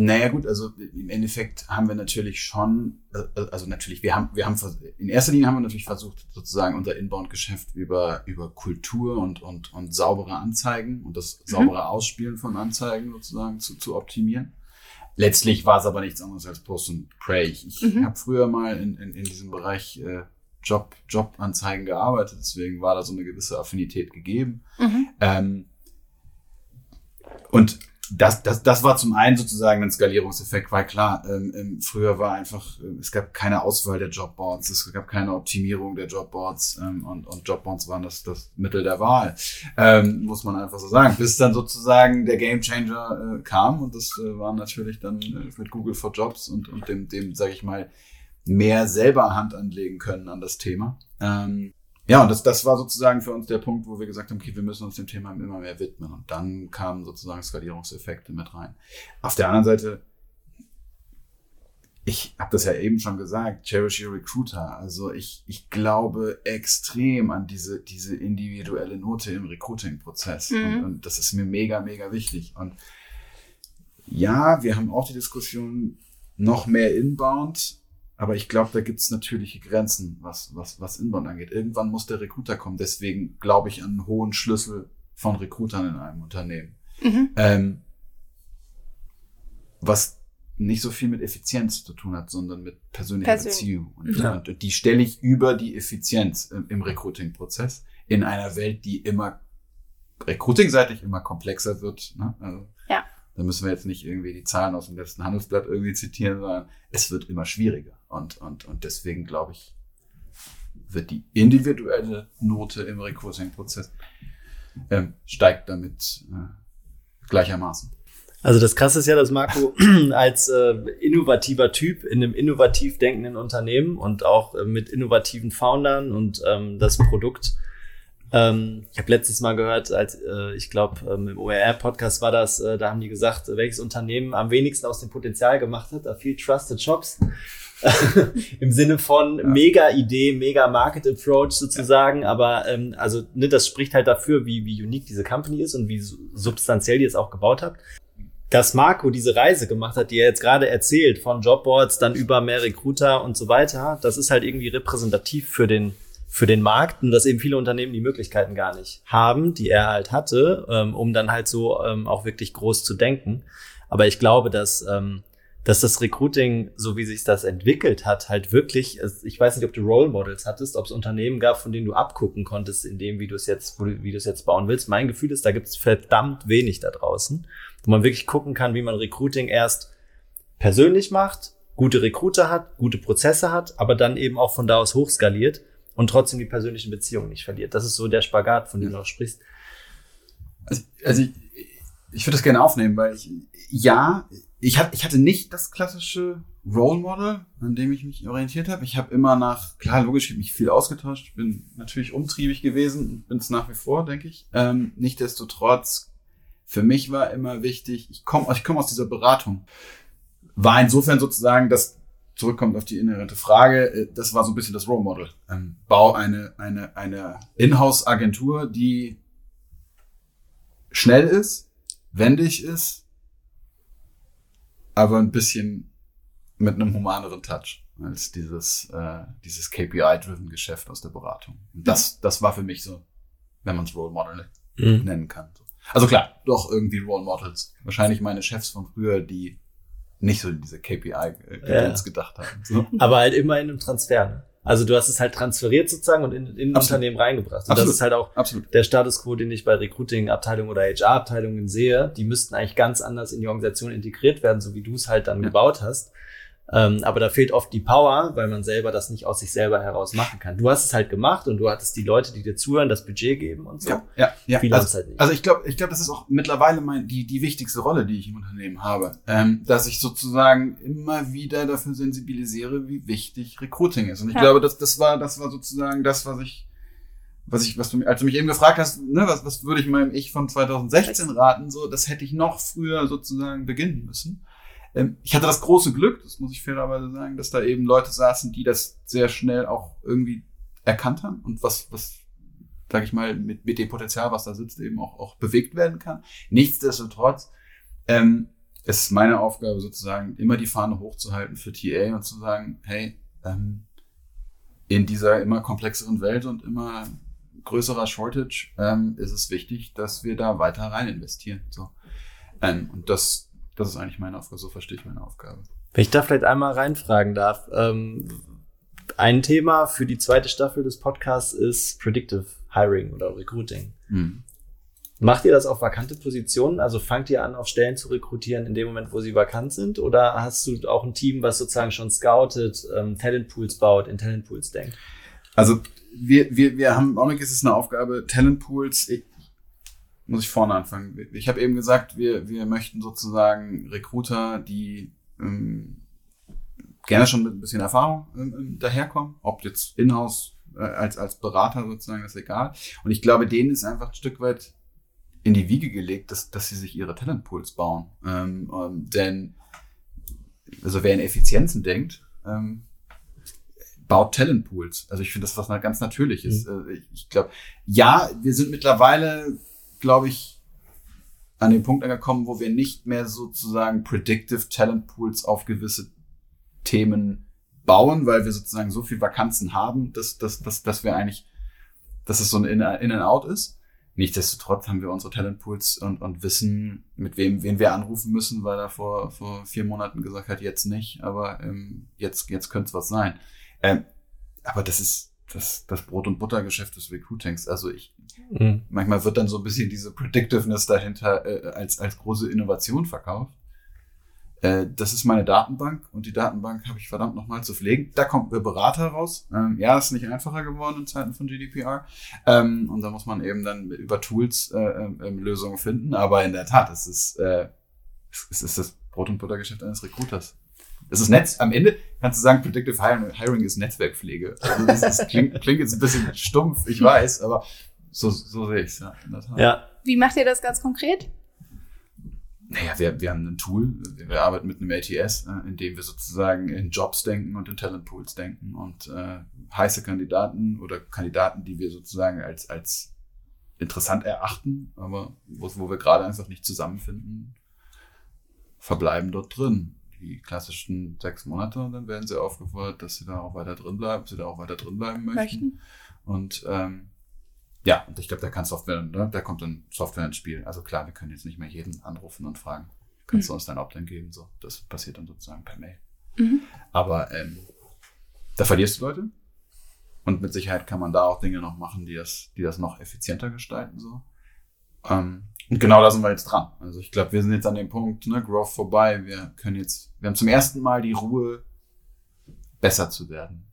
Naja gut, also im Endeffekt haben wir natürlich schon, äh, also natürlich, wir haben, wir haben, in erster Linie haben wir natürlich versucht, sozusagen unser Inbound-Geschäft über, über Kultur und, und, und saubere Anzeigen und das mhm. saubere mhm. Ausspielen von Anzeigen sozusagen zu, zu optimieren. Letztlich war es aber nichts anderes als Post und Pray. Ich, ich mhm. habe früher mal in, in, in diesem Bereich äh, Job, Jobanzeigen gearbeitet, deswegen war da so eine gewisse Affinität gegeben. Mhm. Ähm, und das, das, das war zum einen sozusagen ein Skalierungseffekt, weil klar, ähm, ähm, früher war einfach, äh, es gab keine Auswahl der Jobboards, es gab keine Optimierung der Jobboards ähm, und, und Jobboards waren das, das Mittel der Wahl, ähm, muss man einfach so sagen. Bis dann sozusagen der Gamechanger äh, kam und das äh, war natürlich dann äh, mit Google for Jobs und, und dem, dem sage ich mal, mehr selber Hand anlegen können an das Thema. Ähm, ja, und das, das war sozusagen für uns der Punkt, wo wir gesagt haben, okay, wir müssen uns dem Thema immer mehr widmen. Und dann kamen sozusagen Skalierungseffekte mit rein. Auf der anderen Seite, ich habe das ja eben schon gesagt, Cherish Your Recruiter. Also ich, ich glaube extrem an diese, diese individuelle Note im Recruiting-Prozess. Mhm. Und, und das ist mir mega, mega wichtig. Und ja, wir haben auch die Diskussion noch mehr inbound, aber ich glaube, da gibt es natürliche Grenzen, was, was, was Inbound angeht. Irgendwann muss der Recruiter kommen. Deswegen glaube ich an einen hohen Schlüssel von Recruitern in einem Unternehmen. Mhm. Ähm, was nicht so viel mit Effizienz zu tun hat, sondern mit persönlicher Persönlich. Beziehung. Und, ja. und, die stelle ich über die Effizienz im, im Recruiting-Prozess in einer Welt, die immer recruitingseitig immer komplexer wird. Ne? Also, ja. Da müssen wir jetzt nicht irgendwie die Zahlen aus dem letzten Handelsblatt irgendwie zitieren, sondern es wird immer schwieriger. Und, und, und deswegen glaube ich, wird die individuelle Note im Recruiting-Prozess ähm, steigt damit äh, gleichermaßen. Also das Krasse ist ja, dass Marco *clears throat* als äh, innovativer Typ in einem innovativ denkenden Unternehmen und auch äh, mit innovativen Foundern und ähm, das Produkt ähm, ich habe letztes Mal gehört, als äh, ich glaube ähm, im OER-Podcast war das, äh, da haben die gesagt, welches Unternehmen am wenigsten aus dem Potenzial gemacht hat, da viel Trusted Shops. *laughs* Im Sinne von ja. mega Idee, mega Market Approach sozusagen, ja. aber ähm, also ne, das spricht halt dafür, wie, wie unique diese Company ist und wie substanziell die es auch gebaut hat. Dass Marco diese Reise gemacht hat, die er jetzt gerade erzählt, von Jobboards, dann über mehr Recruiter und so weiter, das ist halt irgendwie repräsentativ für den für den Markt und dass eben viele Unternehmen die Möglichkeiten gar nicht haben, die er halt hatte, ähm, um dann halt so ähm, auch wirklich groß zu denken. Aber ich glaube, dass, ähm, dass das Recruiting, so wie sich das entwickelt hat, halt wirklich, ich weiß nicht, ob du Role Models hattest, ob es Unternehmen gab, von denen du abgucken konntest, in dem, wie du es jetzt, wie du es jetzt bauen willst. Mein Gefühl ist, da gibt es verdammt wenig da draußen, wo man wirklich gucken kann, wie man Recruiting erst persönlich macht, gute Recruiter hat, gute Prozesse hat, aber dann eben auch von da aus hochskaliert und trotzdem die persönlichen Beziehungen nicht verliert. Das ist so der Spagat, von dem du auch sprichst. Also, also ich, ich würde das gerne aufnehmen, weil ich, ja, ich, hab, ich hatte nicht das klassische Role Model, an dem ich mich orientiert habe. Ich habe immer nach, klar, logisch, ich habe mich viel ausgetauscht, bin natürlich umtriebig gewesen, bin es nach wie vor, denke ich. Ähm, Nichtsdestotrotz, für mich war immer wichtig, ich komme ich komm aus dieser Beratung. War insofern sozusagen das zurückkommt auf die inhärente Frage, äh, das war so ein bisschen das Role Model. Ähm, bau eine, eine, eine Inhouse-Agentur, die schnell ist, wendig ist, aber ein bisschen mit einem humaneren Touch als dieses, äh, dieses KPI-driven Geschäft aus der Beratung. Und das, das war für mich so, wenn man es Role Model mhm. nennen kann. Also klar, doch irgendwie Role Models. Wahrscheinlich meine Chefs von früher, die nicht so diese KPI-Gedöns ja. gedacht haben. So. Aber halt immer in einem Transfer. Ne? Also du hast es halt transferiert sozusagen und in, in ein Unternehmen reingebracht. Und Absolut. das ist halt auch Absolut. der Status quo, den ich bei Recruiting-Abteilungen oder HR-Abteilungen sehe. Die müssten eigentlich ganz anders in die Organisation integriert werden, so wie du es halt dann ja. gebaut hast. Ähm, aber da fehlt oft die Power, weil man selber das nicht aus sich selber heraus machen kann. Du hast es halt gemacht und du hattest die Leute, die dir zuhören, das Budget geben und so. Ja, ja, ja. Viele also, halt nicht. also ich glaube, ich glaube, das ist auch mittlerweile mein, die, die wichtigste Rolle, die ich im Unternehmen habe. Ähm, dass ich sozusagen immer wieder dafür sensibilisiere, wie wichtig Recruiting ist. Und ich ja. glaube, das, das war, das war sozusagen das, was ich was ich, was du, als du mich eben gefragt hast, ne, was, was würde ich meinem Ich von 2016 raten, so, das hätte ich noch früher sozusagen beginnen müssen. Ähm, ich hatte das große Glück, das muss ich fairerweise sagen, dass da eben Leute saßen, die das sehr schnell auch irgendwie erkannt haben und was, was, sag ich mal, mit, mit dem Potenzial, was da sitzt, eben auch, auch bewegt werden kann. Nichtsdestotrotz, ähm, ist meine Aufgabe sozusagen, immer die Fahne hochzuhalten für TA und zu sagen, hey, ähm, in dieser immer komplexeren Welt und immer größerer Shortage ähm, ist es wichtig, dass wir da weiter rein investieren. So. Ähm, und das, das ist eigentlich meine Aufgabe, so verstehe ich meine Aufgabe. Wenn ich da vielleicht einmal reinfragen darf, ähm, ein Thema für die zweite Staffel des Podcasts ist Predictive Hiring oder Recruiting. Mhm. Macht ihr das auf vakante Positionen? Also fangt ihr an, auf Stellen zu rekrutieren in dem Moment, wo sie vakant sind? Oder hast du auch ein Team, was sozusagen schon scoutet, ähm, Talentpools baut, in Talentpools denkt? Also wir, wir, wir haben, im Augenblick ist es eine Aufgabe, Talentpools, muss ich vorne anfangen. Ich habe eben gesagt, wir, wir möchten sozusagen Recruiter, die ähm, gerne schon mit ein bisschen Erfahrung ähm, daherkommen, ob jetzt in-house äh, als, als Berater sozusagen, ist egal. Und ich glaube, denen ist einfach ein Stück weit in die Wiege gelegt, dass, dass sie sich ihre Talentpools bauen. Ähm, ähm, denn, also wer in Effizienzen denkt, ähm, baut Talentpools. Also ich finde das was ganz Natürliches. Mhm. Ich, ich glaube, ja, wir sind mittlerweile, glaube ich, an den Punkt angekommen, wo wir nicht mehr sozusagen Predictive Talentpools auf gewisse Themen bauen, weil wir sozusagen so viel Vakanzen haben, dass, dass, dass, dass wir eigentlich, dass es so ein In-and-Out ist. Nichtsdestotrotz haben wir unsere Talentpools und, und wissen, mit wem, wen wir anrufen müssen, weil er vor, vor vier Monaten gesagt hat, jetzt nicht, aber ähm, jetzt, jetzt könnte es was sein. Ähm, aber das ist das, das Brot- und Buttergeschäft des Recruitings. Also ich, mhm. manchmal wird dann so ein bisschen diese Predictiveness dahinter äh, als, als große Innovation verkauft. Äh, das ist meine Datenbank und die Datenbank habe ich verdammt nochmal zu pflegen. Da kommt ein Berater raus. Ähm, ja, ist nicht einfacher geworden in Zeiten von GDPR. Ähm, und da muss man eben dann über Tools äh, äh, Lösungen finden. Aber in der Tat, es ist, äh, es ist das Brot- und Buttergeschäft eines Recruiters. Es ist Netz, am Ende kannst du sagen, Predictive Hiring, Hiring ist Netzwerkpflege. Also das, ist, klingt, klingt jetzt ein bisschen stumpf, ich weiß, aber so, so sehe ich es, ja. Ja. Wie macht ihr das ganz konkret? Naja, wir, wir haben ein Tool, wir arbeiten mit einem ATS, in dem wir sozusagen in Jobs denken und in Talentpools denken und äh, heiße Kandidaten oder Kandidaten, die wir sozusagen als, als interessant erachten, aber wo, wo wir gerade einfach nicht zusammenfinden, verbleiben dort drin. Die klassischen sechs Monate und dann werden sie aufgefordert, dass sie da auch weiter drin bleiben, sie da auch weiter drin bleiben möchten. möchten. Und ähm, ja, und ich glaube, da kann Software, ne, da kommt dann Software ins Spiel. Also klar, wir können jetzt nicht mehr jeden anrufen und fragen, kannst mhm. du uns dein Opt-in geben? So, das passiert dann sozusagen per Mail. Mhm. Aber ähm, da verlierst du Leute. Und mit Sicherheit kann man da auch Dinge noch machen, die das, die das noch effizienter gestalten. So. Ähm, und genau da sind wir jetzt dran. Also ich glaube, wir sind jetzt an dem Punkt, ne, Growth vorbei. Wir können jetzt, wir haben zum ersten Mal die Ruhe, besser zu werden.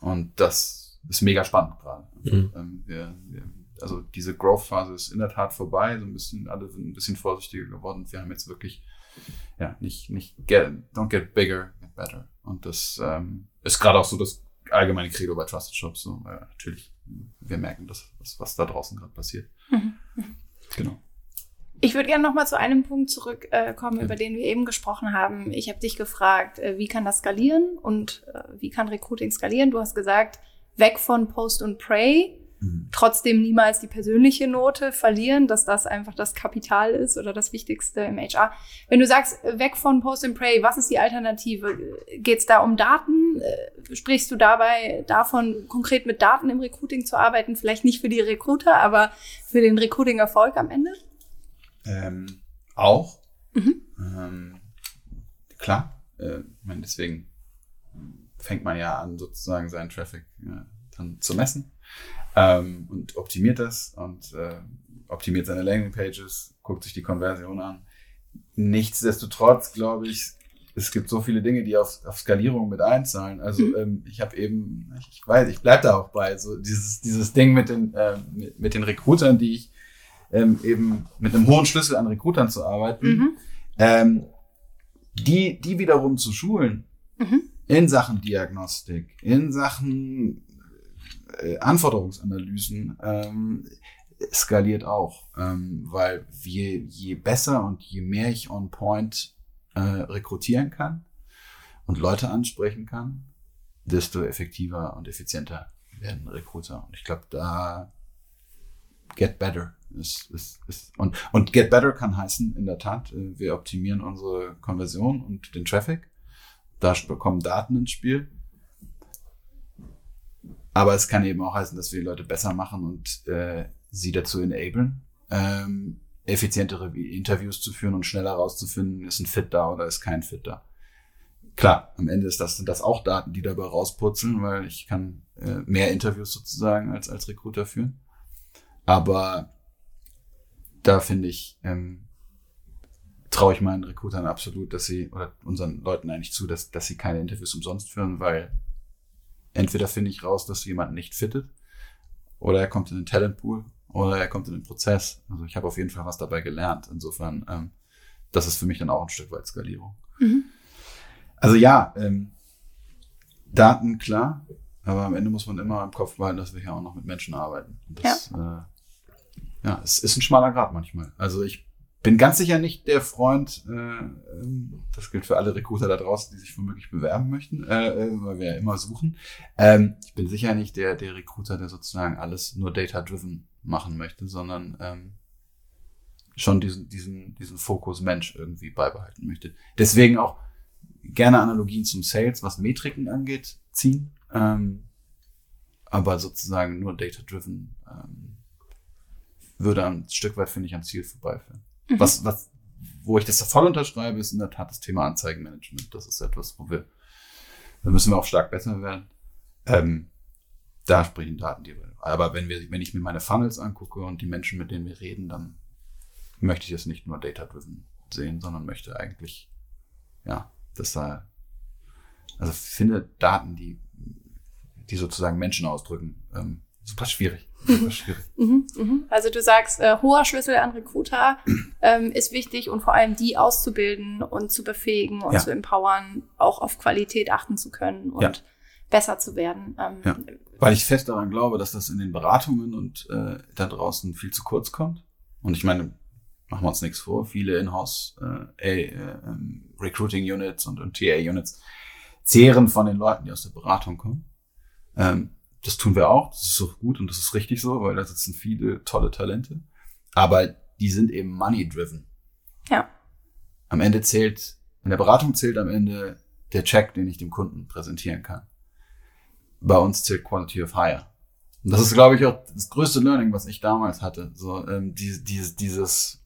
Und das ist mega spannend gerade. Also, mhm. ähm, wir, wir, also diese Growth-Phase ist in der Tat vorbei, so ein bisschen, alle sind ein bisschen vorsichtiger geworden. Wir haben jetzt wirklich, ja, nicht, nicht get, don't get bigger, get better. Und das ähm, ist gerade auch so das allgemeine Credo bei Trusted Shops. So, weil natürlich, wir merken das, was, was da draußen gerade passiert. Mhm. Genau. Ich würde gerne noch mal zu einem Punkt zurückkommen, äh, über den wir eben gesprochen haben. Ich habe dich gefragt, äh, wie kann das skalieren und äh, wie kann Recruiting skalieren? Du hast gesagt, weg von Post und Pray, mhm. trotzdem niemals die persönliche Note verlieren, dass das einfach das Kapital ist oder das Wichtigste im HR. Wenn du sagst, weg von Post and Pray, was ist die Alternative? Geht es da um Daten? Äh, sprichst du dabei davon, konkret mit Daten im Recruiting zu arbeiten? Vielleicht nicht für die Recruiter, aber für den Recruiting-Erfolg am Ende? Ähm, auch. Mhm. Ähm, klar. Äh, ich meine, deswegen fängt man ja an, sozusagen seinen Traffic ja, dann zu messen ähm, und optimiert das und äh, optimiert seine Landingpages, guckt sich die Konversion an. Nichtsdestotrotz glaube ich, es gibt so viele Dinge, die auf, auf Skalierung mit einzahlen. Also mhm. ähm, ich habe eben, ich weiß, ich bleib da auch bei, so dieses, dieses Ding mit den, äh, mit, mit, den Recruitern, die ich ähm, eben mit einem hohen Schlüssel an Recruitern zu arbeiten, mhm. ähm, die, die wiederum zu schulen, mhm in Sachen Diagnostik, in Sachen äh, Anforderungsanalysen ähm, skaliert auch, ähm, weil je, je besser und je mehr ich on point äh, rekrutieren kann und Leute ansprechen kann, desto effektiver und effizienter werden Recruiter. Und ich glaube, da get better ist, ist, ist und, und get better kann heißen, in der Tat, äh, wir optimieren unsere Konversion und den Traffic da kommen Daten ins Spiel. Aber es kann eben auch heißen, dass wir die Leute besser machen und äh, sie dazu enablen, ähm, effizientere Interviews zu führen und schneller rauszufinden, ist ein Fit da oder ist kein Fit da. Klar, am Ende ist das, sind das auch Daten, die dabei rauspurzeln, weil ich kann äh, mehr Interviews sozusagen als, als Recruiter führen. Aber da finde ich, ähm, traue ich meinen Recruitern absolut, dass sie, oder unseren Leuten eigentlich zu, dass, dass sie keine Interviews umsonst führen, weil entweder finde ich raus, dass jemand nicht fittet, oder er kommt in den Talentpool, oder er kommt in den Prozess. Also ich habe auf jeden Fall was dabei gelernt. Insofern, ähm, das ist für mich dann auch ein Stück weit Skalierung. Mhm. Also ja, ähm, Daten klar, aber am Ende muss man immer im Kopf behalten, dass wir hier auch noch mit Menschen arbeiten. Das, ja. Äh, ja, es ist ein schmaler Grad manchmal. Also ich bin ganz sicher nicht der Freund, äh, ähm, das gilt für alle Recruiter da draußen, die sich womöglich bewerben möchten, äh, äh, weil wir ja immer suchen. Ähm, ich bin sicher nicht der, der Recruiter, der sozusagen alles nur data-driven machen möchte, sondern ähm, schon diesen, diesen, diesen Fokus Mensch irgendwie beibehalten möchte. Deswegen auch gerne Analogien zum Sales, was Metriken angeht, ziehen. Ähm, aber sozusagen nur data-driven ähm, würde ein Stück weit, finde ich, am Ziel vorbeiführen. Mhm. Was, was, wo ich das voll unterschreibe, ist in der Tat das Thema Anzeigenmanagement. Das ist etwas, wo wir, da müssen wir auch stark besser werden. Ähm, da sprechen Daten die. Aber wenn wir, wenn ich mir meine Funnels angucke und die Menschen, mit denen wir reden, dann möchte ich es nicht nur data-driven sehen, sondern möchte eigentlich, ja, dass da, also finde Daten, die, die sozusagen Menschen ausdrücken, ähm, super schwierig. Super schwierig. Mhm, mhm. Also du sagst, äh, hoher Schlüssel an Recruiter ähm, ist wichtig und vor allem die auszubilden und zu befähigen und ja. zu empowern, auch auf Qualität achten zu können und ja. besser zu werden. Ähm, ja. Weil ich fest daran glaube, dass das in den Beratungen und äh, da draußen viel zu kurz kommt. Und ich meine, machen wir uns nichts vor, viele Inhouse äh, äh, ähm, Recruiting Units und, und TA Units zehren von den Leuten, die aus der Beratung kommen. Ähm, das tun wir auch, das ist auch gut und das ist richtig so, weil da sitzen viele tolle Talente. Aber die sind eben money-driven. Ja. Am Ende zählt, in der Beratung zählt am Ende der Check, den ich dem Kunden präsentieren kann. Bei uns zählt Quality of Hire. Und das ist, glaube ich, auch das größte Learning, was ich damals hatte. So, ähm, die, die, dieses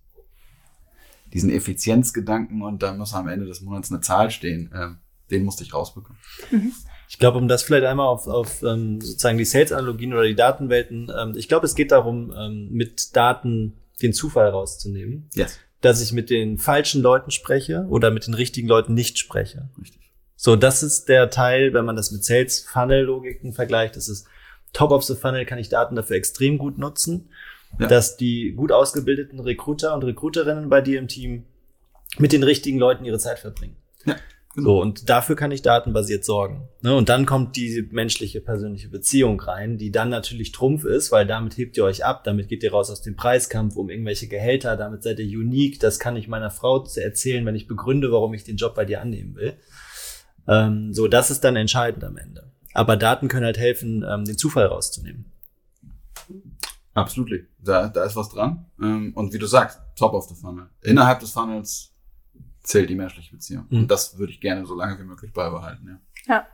diesen Effizienzgedanken und da muss am Ende des Monats eine Zahl stehen, äh, den musste ich rausbekommen. Mhm. Ich glaube, um das vielleicht einmal auf, auf ähm, sozusagen die Sales-Analogien oder die Datenwelten, ähm, ich glaube, es geht darum, ähm, mit Daten den Zufall rauszunehmen. Yes. Dass ich mit den falschen Leuten spreche oder mit den richtigen Leuten nicht spreche. Richtig. So, das ist der Teil, wenn man das mit Sales-Funnel-Logiken vergleicht, das ist Top of the Funnel, kann ich Daten dafür extrem gut nutzen ja. dass die gut ausgebildeten Recruiter und Recruiterinnen bei dir im Team mit den richtigen Leuten ihre Zeit verbringen. Ja. Genau. So, und dafür kann ich datenbasiert sorgen. Ne? Und dann kommt die menschliche, persönliche Beziehung rein, die dann natürlich Trumpf ist, weil damit hebt ihr euch ab, damit geht ihr raus aus dem Preiskampf um irgendwelche Gehälter, damit seid ihr unique, das kann ich meiner Frau erzählen, wenn ich begründe, warum ich den Job bei dir annehmen will. Ähm, so, das ist dann entscheidend am Ende. Aber Daten können halt helfen, ähm, den Zufall rauszunehmen. Absolut. Da, da ist was dran. Ähm, und wie du sagst, top of the funnel. Innerhalb des Funnels zählt die menschliche Beziehung. Mhm. Und das würde ich gerne so lange wie möglich beibehalten, ja. Ja.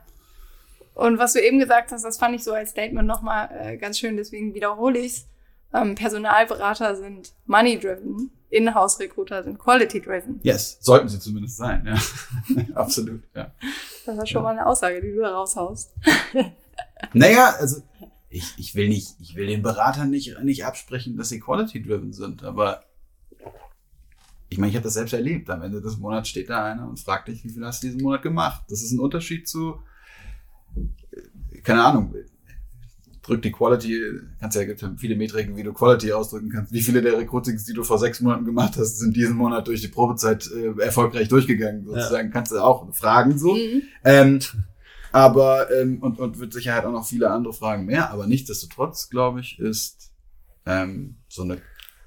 Und was du eben gesagt hast, das fand ich so als Statement nochmal äh, ganz schön, deswegen wiederhole ich's. Ähm, Personalberater sind money-driven, Inhouse-Recruiter sind quality-driven. Yes, sollten sie zumindest sein, ja. *laughs* Absolut, ja. Das ist schon ja. mal eine Aussage, die du da raushaust. *laughs* naja, also ich, ich will nicht, ich will den Beratern nicht, nicht absprechen, dass sie quality-driven sind, aber ich meine, ich habe das selbst erlebt. Am Ende des Monats steht da einer und fragt dich, wie viel hast du diesen Monat gemacht? Das ist ein Unterschied zu, keine Ahnung, drück die Quality, kannst ja, gibt viele Metriken, wie du Quality ausdrücken kannst. Wie viele der Recruitings, die du vor sechs Monaten gemacht hast, sind diesen Monat durch die Probezeit äh, erfolgreich durchgegangen, sozusagen. Ja. Kannst du auch fragen, so. Mhm. Ähm, aber, ähm, und, und mit Sicherheit auch noch viele andere Fragen mehr. Aber nichtsdestotrotz, glaube ich, ist ähm, so eine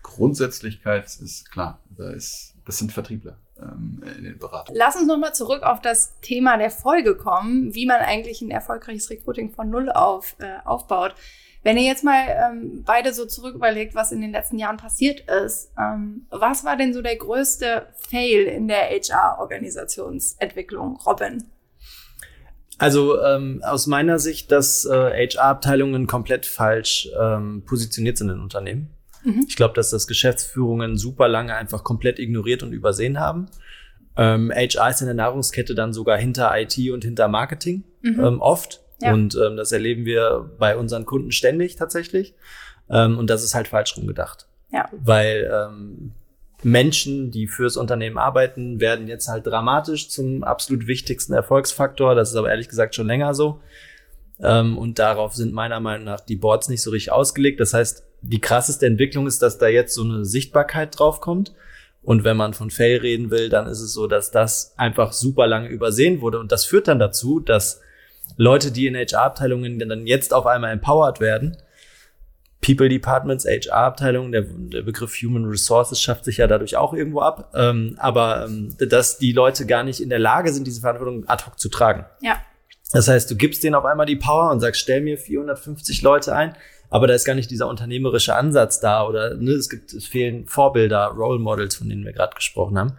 Grundsätzlichkeit ist klar. Da ist, das sind Vertriebler ähm, in den Beratungen. Lass uns nochmal zurück auf das Thema der Folge kommen, wie man eigentlich ein erfolgreiches Recruiting von Null auf äh, aufbaut. Wenn ihr jetzt mal ähm, beide so zurück überlegt, was in den letzten Jahren passiert ist, ähm, was war denn so der größte Fail in der HR-Organisationsentwicklung, Robin? Also ähm, aus meiner Sicht, dass äh, HR-Abteilungen komplett falsch ähm, positioniert sind in Unternehmen. Mhm. Ich glaube, dass das Geschäftsführungen super lange einfach komplett ignoriert und übersehen haben. Ähm, HR ist in der Nahrungskette dann sogar hinter IT und hinter Marketing mhm. ähm, oft. Ja. Und ähm, das erleben wir bei unseren Kunden ständig tatsächlich. Ähm, und das ist halt falsch rumgedacht. Ja. Weil ähm, Menschen, die fürs Unternehmen arbeiten, werden jetzt halt dramatisch zum absolut wichtigsten Erfolgsfaktor. Das ist aber ehrlich gesagt schon länger so. Ähm, und darauf sind meiner Meinung nach die Boards nicht so richtig ausgelegt. Das heißt, die krasseste Entwicklung ist, dass da jetzt so eine Sichtbarkeit drauf kommt. Und wenn man von Fail reden will, dann ist es so, dass das einfach super lange übersehen wurde. Und das führt dann dazu, dass Leute, die in HR-Abteilungen dann jetzt auf einmal empowered werden, People Departments, HR-Abteilungen, der, der, Begriff Human Resources schafft sich ja dadurch auch irgendwo ab, ähm, aber ähm, dass die Leute gar nicht in der Lage sind, diese Verantwortung ad hoc zu tragen. Ja. Das heißt, du gibst denen auf einmal die Power und sagst, stell mir 450 Leute ein, aber da ist gar nicht dieser unternehmerische Ansatz da oder ne, es gibt, es fehlen Vorbilder, Role Models, von denen wir gerade gesprochen haben,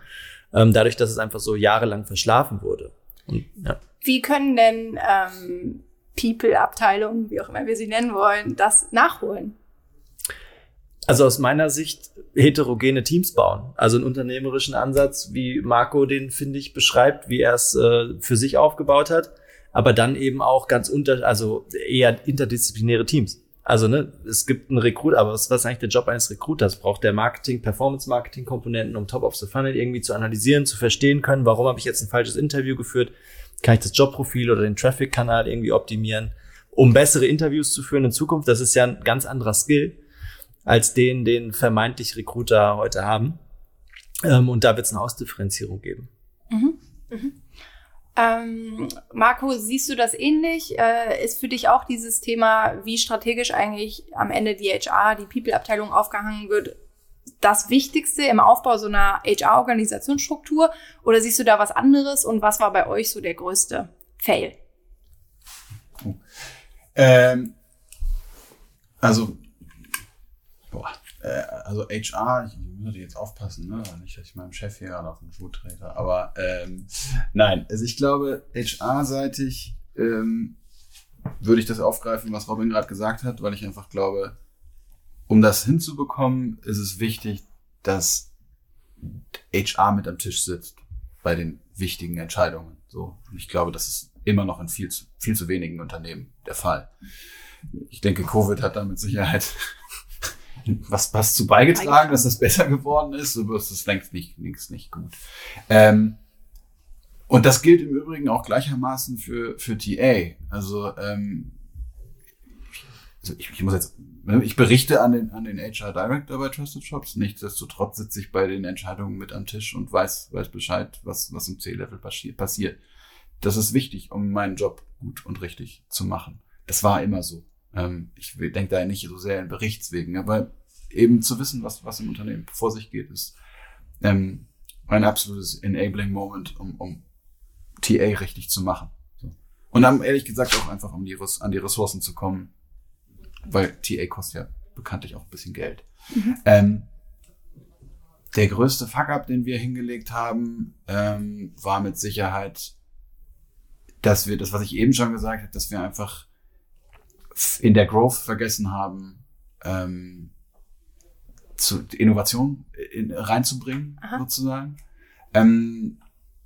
ähm, dadurch, dass es einfach so jahrelang verschlafen wurde. Und, ja. Wie können denn ähm, People-Abteilungen, wie auch immer wir sie nennen wollen, das nachholen? Also aus meiner Sicht heterogene Teams bauen. Also einen unternehmerischen Ansatz, wie Marco den, finde ich, beschreibt, wie er es äh, für sich aufgebaut hat, aber dann eben auch ganz unter, also eher interdisziplinäre Teams. Also ne, es gibt einen Recruiter, aber was, was ist eigentlich der Job eines Recruiters? Braucht der Marketing, Performance-Marketing-Komponenten, um Top of the Funnel irgendwie zu analysieren, zu verstehen können, warum habe ich jetzt ein falsches Interview geführt? Kann ich das Jobprofil oder den Traffic-Kanal irgendwie optimieren, um bessere Interviews zu führen in Zukunft? Das ist ja ein ganz anderer Skill als den, den vermeintlich Recruiter heute haben. Ähm, und da wird es eine Ausdifferenzierung geben. Mhm. Mhm. Ähm, Marco, siehst du das ähnlich? Äh, ist für dich auch dieses Thema, wie strategisch eigentlich am Ende die HR, die People-Abteilung aufgehangen wird, das Wichtigste im Aufbau so einer HR-Organisationsstruktur? Oder siehst du da was anderes? Und was war bei euch so der größte Fail? Ähm, also, boah, äh, also HR, ich muss jetzt aufpassen, ne? nicht, dass ich meinem Chef hier gerade auf den Schuh trete, aber ähm, nein, also ich glaube, HR-seitig ähm, würde ich das aufgreifen, was Robin gerade gesagt hat, weil ich einfach glaube, um das hinzubekommen, ist es wichtig, dass HR mit am Tisch sitzt bei den wichtigen Entscheidungen. So, und ich glaube, das ist immer noch in viel zu, viel zu wenigen Unternehmen der Fall. Ich denke, Covid hat da mit Sicherheit was, was zu beigetragen, dass das besser geworden ist, aber es ist längst nicht, längst nicht gut. Ähm, und das gilt im Übrigen auch gleichermaßen für, für TA. Also, ähm, also ich, ich muss jetzt, ne, ich berichte an den, an den HR Director bei Trusted Shops. Nichtsdestotrotz sitze ich bei den Entscheidungen mit am Tisch und weiß, weiß Bescheid, was, was im C-Level passiert. Das ist wichtig, um meinen Job gut und richtig zu machen. Das war immer so. Ähm, ich denke da nicht so sehr in Berichtswegen, aber eben zu wissen, was, was im Unternehmen vor sich geht, ist ähm, ein absolutes Enabling Moment, um, um TA richtig zu machen. So. Und dann ehrlich gesagt auch einfach, um die, an die Ressourcen zu kommen, weil TA kostet ja bekanntlich auch ein bisschen Geld. Mhm. Ähm, der größte Fuck-up, den wir hingelegt haben, ähm, war mit Sicherheit, dass wir das, was ich eben schon gesagt habe, dass wir einfach in der Growth vergessen haben, ähm, zu Innovation in, reinzubringen, Aha. sozusagen. Ähm,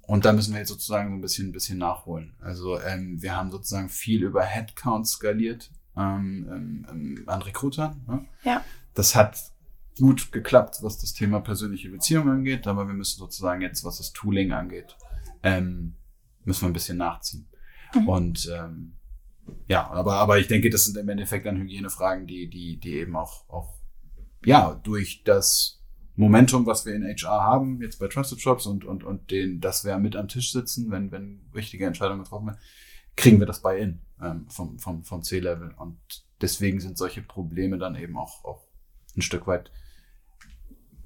und da müssen wir jetzt sozusagen so ein bisschen, ein bisschen nachholen. Also ähm, wir haben sozusagen viel über Headcount skaliert ähm, ähm, ähm, an Recruitern. Ne? Ja. Das hat gut geklappt, was das Thema persönliche Beziehungen angeht, aber wir müssen sozusagen jetzt, was das Tooling angeht, ähm, müssen wir ein bisschen nachziehen. Mhm. Und ähm, ja, aber, aber ich denke, das sind im Endeffekt dann Hygienefragen, die, die, die eben auch, auch ja, durch das Momentum, was wir in HR haben, jetzt bei Trusted Shops und, und, und den, dass wir mit am Tisch sitzen, wenn, wenn wichtige Entscheidungen getroffen werden, kriegen wir das bei in ähm, vom, vom, vom C-Level. Und deswegen sind solche Probleme dann eben auch, auch ein Stück weit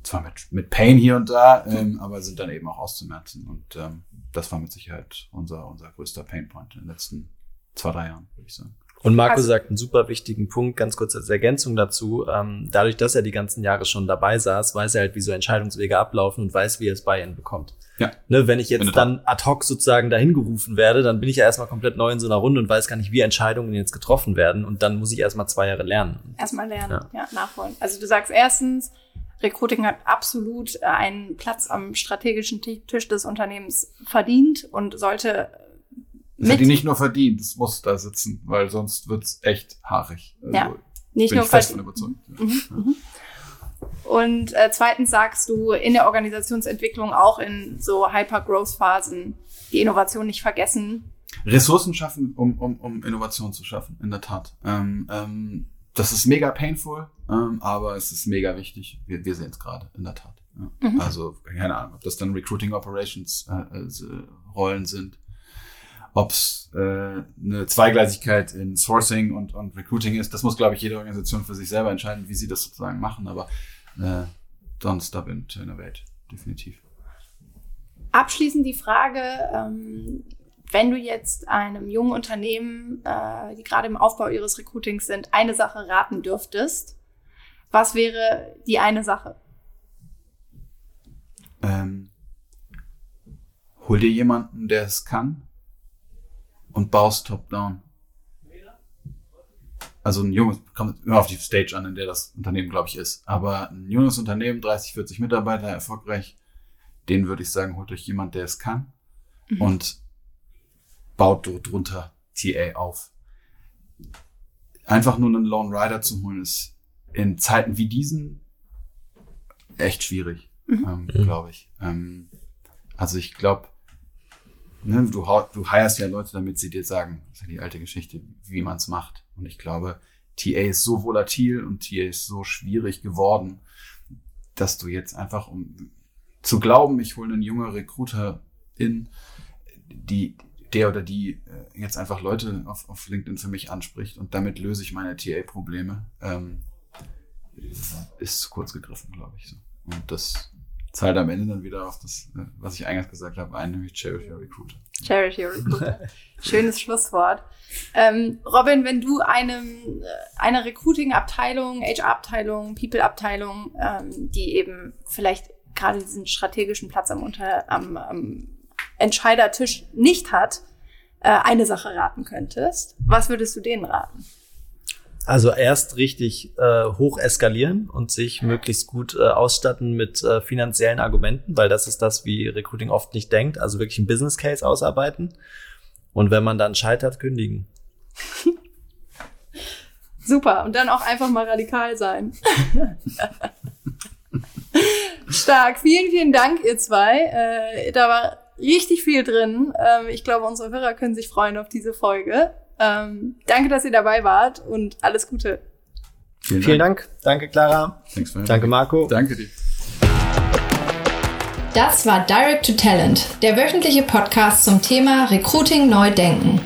zwar mit, mit Pain hier und da, ähm, aber sind dann eben auch auszumerzen. Und ähm, das war mit Sicherheit unser, unser größter Painpoint in den letzten zwei, drei Jahren, würde ich sagen. Und Marco also, sagt einen super wichtigen Punkt, ganz kurz als Ergänzung dazu. Ähm, dadurch, dass er die ganzen Jahre schon dabei saß, weiß er halt, wie so Entscheidungswege ablaufen und weiß, wie er es bei ihnen bekommt. Ja. Ne, wenn ich jetzt dann ad hoc sozusagen dahin gerufen werde, dann bin ich ja erstmal komplett neu in so einer Runde und weiß gar nicht, wie Entscheidungen jetzt getroffen werden. Und dann muss ich erstmal zwei Jahre lernen. Erstmal lernen, ja. ja, nachholen. Also du sagst erstens, Recruiting hat absolut einen Platz am strategischen Tisch des Unternehmens verdient und sollte das hat die nicht nur verdient, es muss da sitzen, weil sonst wird's echt haarig. Also ja, nicht nur fest von überzeugt. Mhm, mhm. Und äh, zweitens sagst du in der Organisationsentwicklung auch in so Hyper-Growth-Phasen die Innovation nicht vergessen. Ressourcen schaffen, um, um, um Innovation zu schaffen, in der Tat. Ähm, ähm, das ist mega painful, ähm, aber es ist mega wichtig. Wir, wir sehen es gerade, in der Tat. Ja. Mhm. Also, keine Ahnung, ob das dann Recruiting Operations äh, äh, Rollen sind, ob es äh, eine Zweigleisigkeit in Sourcing und, und Recruiting ist. Das muss, glaube ich, jede Organisation für sich selber entscheiden, wie sie das sozusagen machen, aber äh, don't stop in to innovate, definitiv. Abschließend die Frage, ähm, wenn du jetzt einem jungen Unternehmen, äh, die gerade im Aufbau ihres Recruitings sind, eine Sache raten dürftest, was wäre die eine Sache? Ähm, hol dir jemanden, der es kann und baust top-down. Also ein junges, kommt immer auf die Stage an, in der das Unternehmen, glaube ich, ist. Aber ein junges Unternehmen, 30, 40 Mitarbeiter, erfolgreich, den würde ich sagen, holt euch jemand, der es kann mhm. und baut dort drunter TA auf. Einfach nur einen Lone Rider zu holen, ist in Zeiten wie diesen echt schwierig, mhm. ähm, mhm. glaube ich. Ähm, also ich glaube, ne, du, du heierst ja Leute, damit sie dir sagen, das ist ja die alte Geschichte, wie man es macht. Und ich glaube, TA ist so volatil und TA ist so schwierig geworden, dass du jetzt einfach, um zu glauben, ich hole einen jungen Recruiter in, die, der oder die äh, jetzt einfach Leute auf, auf LinkedIn für mich anspricht und damit löse ich meine TA-Probleme, ähm, ist zu kurz gegriffen, glaube ich. So. Und das zahlt am Ende dann wieder auf das, äh, was ich eingangs gesagt habe, ein, nämlich Your Recruiter. Your Recruiter. Schönes Schlusswort. Ähm, Robin, wenn du einem, äh, einer Recruiting-Abteilung, HR-Abteilung, People-Abteilung, ähm, die eben vielleicht gerade diesen strategischen Platz am, Unter, am, am Entscheidertisch nicht hat, äh, eine Sache raten könntest, was würdest du denen raten? Also erst richtig äh, hoch eskalieren und sich möglichst gut äh, ausstatten mit äh, finanziellen Argumenten, weil das ist das, wie Recruiting oft nicht denkt. Also wirklich ein Business Case ausarbeiten. Und wenn man dann scheitert, kündigen. *laughs* Super. Und dann auch einfach mal radikal sein. *laughs* Stark. Vielen, vielen Dank, ihr zwei. Äh, da war richtig viel drin. Ähm, ich glaube, unsere Hörer können sich freuen auf diese Folge. Ähm, danke, dass ihr dabei wart und alles Gute. Vielen, Vielen Dank. Dank. Danke, Clara. Danke, Marco. Danke dir. Das war Direct to Talent, der wöchentliche Podcast zum Thema Recruiting neu denken.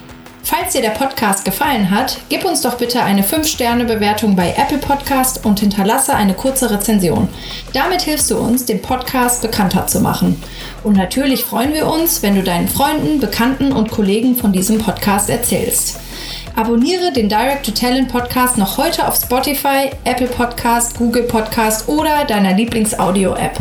Falls dir der Podcast gefallen hat, gib uns doch bitte eine 5-Sterne-Bewertung bei Apple Podcast und hinterlasse eine kurze Rezension. Damit hilfst du uns, den Podcast bekannter zu machen. Und natürlich freuen wir uns, wenn du deinen Freunden, Bekannten und Kollegen von diesem Podcast erzählst. Abonniere den Direct to Talent Podcast noch heute auf Spotify, Apple Podcast, Google Podcast oder deiner Lieblings-Audio-App.